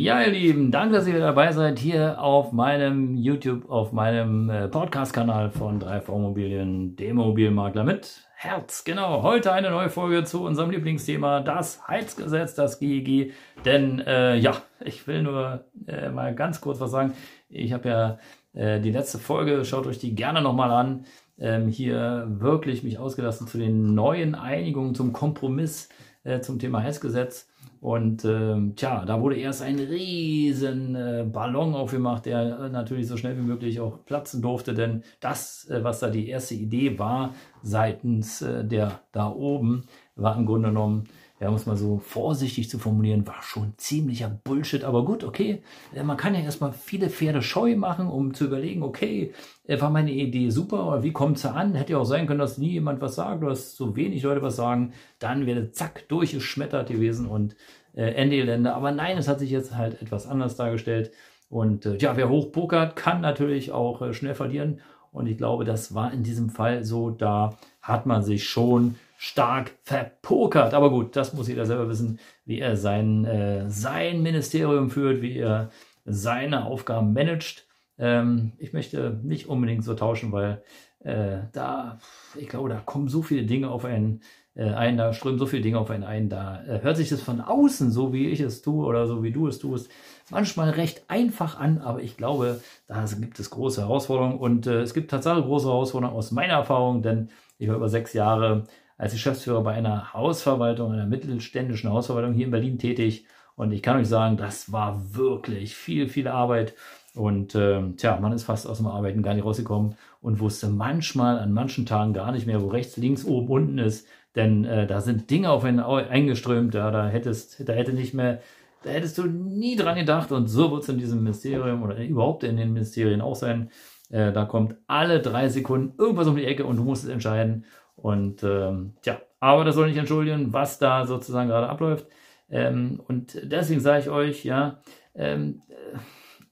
Ja, ihr Lieben, danke, dass ihr dabei seid hier auf meinem YouTube, auf meinem äh, Podcast-Kanal von 3V Immobilien, dem Immobilienmakler mit Herz. Genau, heute eine neue Folge zu unserem Lieblingsthema, das Heizgesetz, das GEG. Denn äh, ja, ich will nur äh, mal ganz kurz was sagen. Ich habe ja äh, die letzte Folge, schaut euch die gerne nochmal an, ähm, hier wirklich mich ausgelassen zu den neuen Einigungen, zum Kompromiss äh, zum Thema Heizgesetz. Und ähm, tja, da wurde erst ein riesen äh, Ballon aufgemacht, der äh, natürlich so schnell wie möglich auch platzen durfte, denn das, äh, was da die erste Idee war, seitens äh, der da oben, war im Grunde genommen ja, um es mal so vorsichtig zu formulieren, war schon ziemlicher Bullshit. Aber gut, okay, äh, man kann ja erstmal viele Pferde scheu machen, um zu überlegen, okay, war meine Idee super oder wie kommt sie an? Hätte ja auch sein können, dass nie jemand was sagt oder dass so wenig Leute was sagen. Dann wäre zack, durchgeschmettert gewesen und äh, Ende Gelände. Aber nein, es hat sich jetzt halt etwas anders dargestellt. Und äh, ja, wer hochpokert, kann natürlich auch äh, schnell verlieren. Und ich glaube, das war in diesem Fall so, da hat man sich schon stark verpokert. Aber gut, das muss jeder selber wissen, wie er sein, äh, sein Ministerium führt, wie er seine Aufgaben managt. Ähm, ich möchte nicht unbedingt so tauschen, weil äh, da, ich glaube, da kommen so viele Dinge auf einen äh, ein, da strömen so viele Dinge auf einen ein, da äh, hört sich das von außen, so wie ich es tue oder so wie du es tust, manchmal recht einfach an, aber ich glaube, da gibt es große Herausforderungen und äh, es gibt tatsächlich große Herausforderungen aus meiner Erfahrung, denn ich war über sechs Jahre als Geschäftsführer bei einer Hausverwaltung, einer mittelständischen Hausverwaltung hier in Berlin tätig. Und ich kann euch sagen, das war wirklich viel, viel Arbeit. Und äh, tja, man ist fast aus dem Arbeiten gar nicht rausgekommen und wusste manchmal an manchen Tagen gar nicht mehr, wo rechts, links, oben, unten ist. Denn äh, da sind Dinge auf einen eingeströmt, ja, da hättest, da hätte nicht mehr, da hättest du nie dran gedacht. Und so wird es in diesem Ministerium oder überhaupt in den Ministerien auch sein. Äh, da kommt alle drei Sekunden irgendwas um die Ecke und du musst es entscheiden. Und ähm, tja, aber das soll nicht entschuldigen, was da sozusagen gerade abläuft. Ähm, und deswegen sage ich euch, ja, ähm, äh,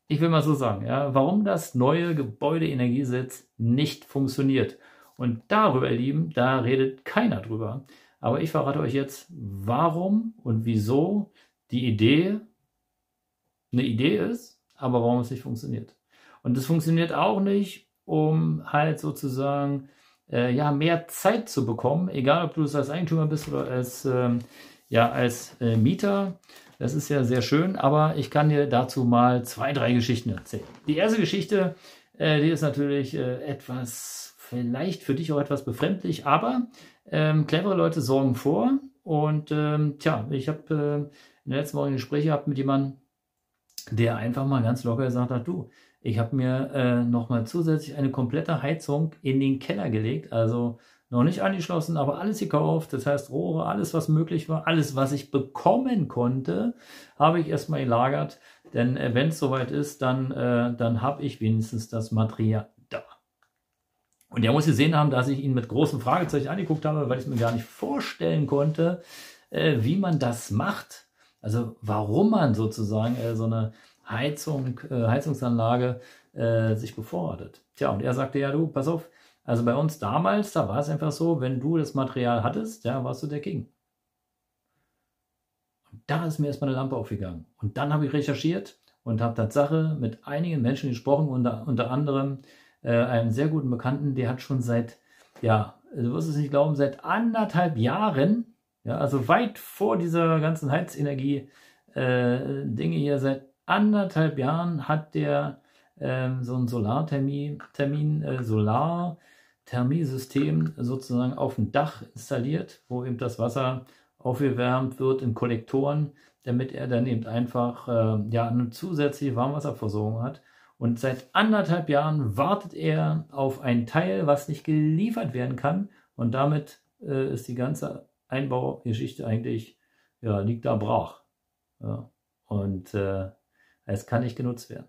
ich will mal so sagen, ja, warum das neue Gebäudeenergiegesetz nicht funktioniert. Und darüber, ihr Lieben, da redet keiner drüber. Aber ich verrate euch jetzt, warum und wieso die Idee eine Idee ist, aber warum es nicht funktioniert. Und es funktioniert auch nicht, um halt sozusagen äh, ja, mehr Zeit zu bekommen, egal ob du es als Eigentümer bist oder als, ähm, ja, als äh, Mieter. Das ist ja sehr schön, aber ich kann dir dazu mal zwei, drei Geschichten erzählen. Die erste Geschichte, äh, die ist natürlich äh, etwas, vielleicht für dich auch etwas befremdlich, aber ähm, clevere Leute sorgen vor. Und ähm, tja, ich habe äh, in der letzten Woche ein Gespräch gehabt mit jemandem, der einfach mal ganz locker gesagt hat, du, ich habe mir äh, nochmal zusätzlich eine komplette Heizung in den Keller gelegt, also noch nicht angeschlossen, aber alles gekauft. Das heißt Rohre, alles was möglich war, alles was ich bekommen konnte, habe ich erstmal gelagert. Denn äh, wenn es soweit ist, dann, äh, dann habe ich wenigstens das Material da. Und der muss gesehen haben, dass ich ihn mit großen Fragezeichen angeguckt habe, weil ich es mir gar nicht vorstellen konnte, äh, wie man das macht. Also warum man sozusagen äh, so eine Heizung, äh, Heizungsanlage äh, sich bevorratet. Tja, und er sagte, ja du, pass auf, also bei uns damals, da war es einfach so, wenn du das Material hattest, ja, warst du der King. Und da ist mir erstmal eine Lampe aufgegangen. Und dann habe ich recherchiert und habe Tatsache mit einigen Menschen gesprochen, unter, unter anderem äh, einen sehr guten Bekannten, der hat schon seit, ja, du wirst es nicht glauben, seit anderthalb Jahren, ja, also weit vor dieser ganzen Heizenergie, äh, Dinge hier seit anderthalb Jahren hat der ähm, so ein Solartermin, Termin, äh, Solarthermiesystem sozusagen auf dem Dach installiert, wo eben das Wasser aufgewärmt wird in Kollektoren, damit er dann eben einfach äh, ja, eine zusätzliche Warmwasserversorgung hat. Und seit anderthalb Jahren wartet er auf ein Teil, was nicht geliefert werden kann. Und damit äh, ist die ganze Einbaugeschichte eigentlich, ja, liegt da brach. Ja. Und äh, es kann nicht genutzt werden.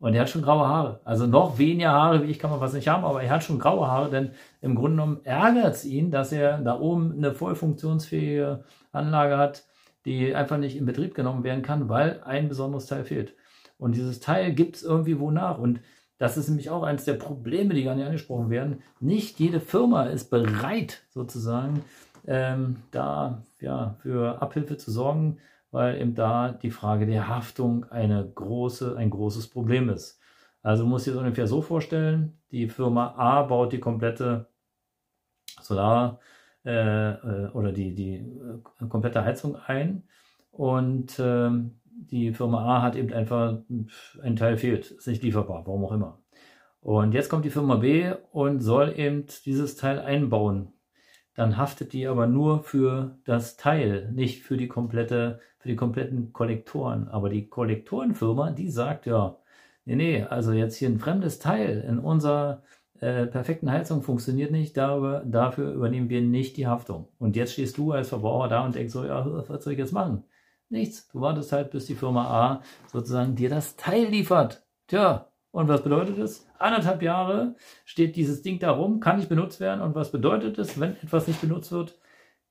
Und er hat schon graue Haare. Also noch weniger Haare wie ich kann man was nicht haben, aber er hat schon graue Haare, denn im Grunde genommen ärgert es ihn, dass er da oben eine voll funktionsfähige Anlage hat, die einfach nicht in Betrieb genommen werden kann, weil ein besonderes Teil fehlt. Und dieses Teil gibt es irgendwie wo nach. Und das ist nämlich auch eines der Probleme, die gar nicht angesprochen werden. Nicht jede Firma ist bereit, sozusagen, ähm, da ja, für Abhilfe zu sorgen, weil eben da die Frage der Haftung eine große, ein großes Problem ist. Also muss ich es ungefähr so vorstellen, die Firma A baut die komplette Solar- äh, äh, oder die, die äh, komplette Heizung ein und ähm, die Firma A hat eben einfach, ein Teil fehlt, ist nicht lieferbar, warum auch immer. Und jetzt kommt die Firma B und soll eben dieses Teil einbauen. Dann haftet die aber nur für das Teil, nicht für die komplette, für die kompletten Kollektoren. Aber die Kollektorenfirma, die sagt ja, nee, nee, also jetzt hier ein fremdes Teil in unserer äh, perfekten Heizung funktioniert nicht, darüber, dafür übernehmen wir nicht die Haftung. Und jetzt stehst du als Verbraucher da und denkst so, ja, was soll ich jetzt machen? Nichts. Du wartest halt, bis die Firma A sozusagen dir das Teil liefert. Tja, und was bedeutet das? Anderthalb Jahre steht dieses Ding da rum, kann nicht benutzt werden. Und was bedeutet es, wenn etwas nicht benutzt wird?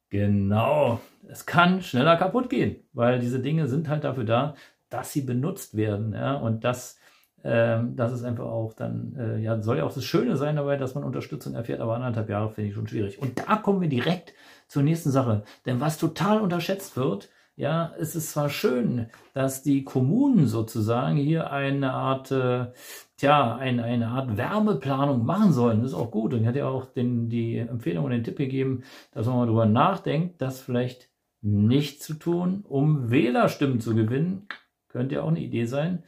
Genau, es kann schneller kaputt gehen, weil diese Dinge sind halt dafür da, dass sie benutzt werden. Ja? Und das, ähm, das ist einfach auch dann, äh, ja, soll ja auch das Schöne sein dabei, dass man Unterstützung erfährt, aber anderthalb Jahre finde ich schon schwierig. Und da kommen wir direkt zur nächsten Sache. Denn was total unterschätzt wird, ja, es ist zwar schön, dass die Kommunen sozusagen hier eine Art, äh, tja, eine, eine Art Wärmeplanung machen sollen. Das ist auch gut. Und ich hatte ja auch den, die Empfehlung und den Tipp gegeben, dass man mal darüber nachdenkt, das vielleicht nicht zu tun, um Wählerstimmen zu gewinnen. Könnte ja auch eine Idee sein.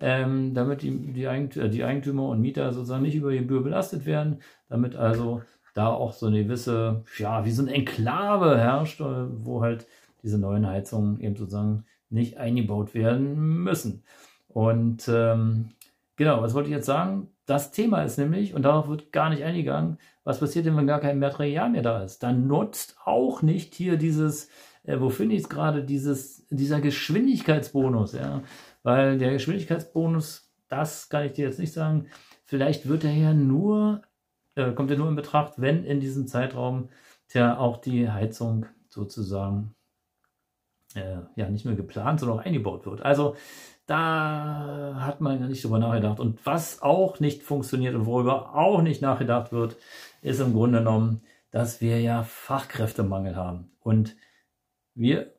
Ähm, damit die, die, Eigentümer, die Eigentümer und Mieter sozusagen nicht über Gebühr belastet werden, damit also da auch so eine gewisse, ja, wie so eine Enklave herrscht, wo halt diese neuen Heizungen eben sozusagen nicht eingebaut werden müssen. Und ähm, genau, was wollte ich jetzt sagen? Das Thema ist nämlich, und darauf wird gar nicht eingegangen, was passiert denn, wenn gar kein Material mehr da ist? Dann nutzt auch nicht hier dieses, äh, wo finde ich es gerade, dieser Geschwindigkeitsbonus, ja. Weil der Geschwindigkeitsbonus, das kann ich dir jetzt nicht sagen, vielleicht wird er ja nur, äh, kommt er nur in Betracht, wenn in diesem Zeitraum ja auch die Heizung sozusagen äh, ja nicht mehr geplant, sondern auch eingebaut wird. Also da hat man nicht drüber nachgedacht. Und was auch nicht funktioniert und worüber auch nicht nachgedacht wird, ist im Grunde genommen, dass wir ja Fachkräftemangel haben. Und wir,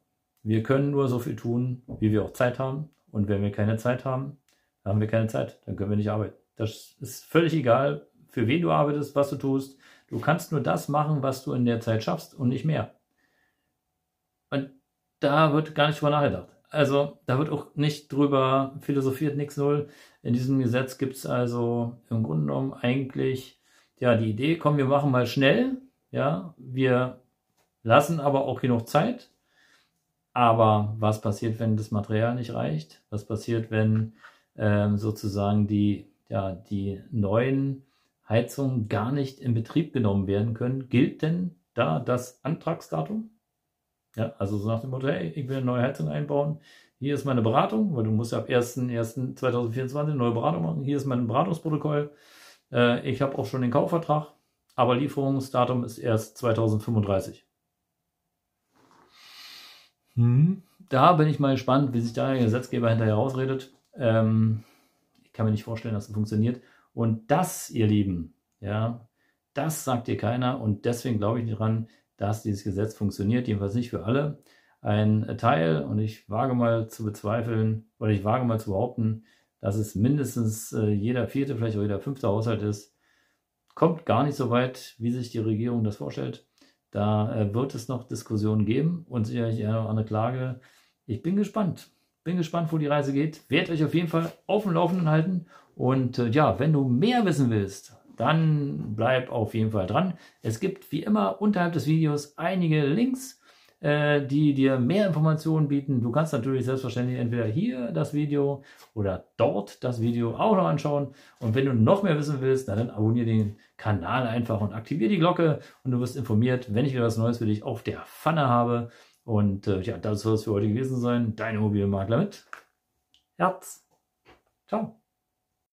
wir können nur so viel tun, wie wir auch Zeit haben. Und wenn wir keine Zeit haben, dann haben wir keine Zeit. Dann können wir nicht arbeiten. Das ist völlig egal, für wen du arbeitest, was du tust. Du kannst nur das machen, was du in der Zeit schaffst und nicht mehr. Und da wird gar nicht drüber nachgedacht. Also da wird auch nicht drüber philosophiert, nix null. In diesem Gesetz gibt es also im Grunde genommen eigentlich ja die Idee, komm, wir machen mal schnell, ja, wir lassen aber auch genug Zeit. Aber was passiert, wenn das Material nicht reicht? Was passiert, wenn ähm, sozusagen die, ja, die neuen Heizungen gar nicht in Betrieb genommen werden können? Gilt denn da das Antragsdatum? Ja, also so nach dem Motto, hey, ich will eine neue Heizung einbauen. Hier ist meine Beratung, weil du musst ja ab 1.1.2024 eine neue Beratung machen. Hier ist mein Beratungsprotokoll. Äh, ich habe auch schon den Kaufvertrag, aber Lieferungsdatum ist erst 2035. Hm. Da bin ich mal gespannt, wie sich da der Gesetzgeber hinterher rausredet. Ähm, ich kann mir nicht vorstellen, dass es das funktioniert. Und das, ihr Lieben, ja, das sagt dir keiner und deswegen glaube ich nicht dran, dass dieses Gesetz funktioniert, jedenfalls nicht für alle. Ein Teil, und ich wage mal zu bezweifeln, oder ich wage mal zu behaupten, dass es mindestens äh, jeder vierte, vielleicht auch jeder fünfte Haushalt ist, kommt gar nicht so weit, wie sich die Regierung das vorstellt. Da äh, wird es noch Diskussionen geben und sicherlich eine oder andere Klage. Ich bin gespannt. Bin gespannt, wo die Reise geht. Werdet euch auf jeden Fall auf dem Laufenden halten. Und äh, ja, wenn du mehr wissen willst, dann bleib auf jeden Fall dran. Es gibt wie immer unterhalb des Videos einige Links, äh, die dir mehr Informationen bieten. Du kannst natürlich selbstverständlich entweder hier das Video oder dort das Video auch noch anschauen. Und wenn du noch mehr wissen willst, dann abonniere den Kanal einfach und aktiviere die Glocke und du wirst informiert, wenn ich wieder was Neues für dich auf der Pfanne habe. Und äh, ja, das soll es für heute gewesen sein. Dein Immobilienmakler mit Herz. Ciao.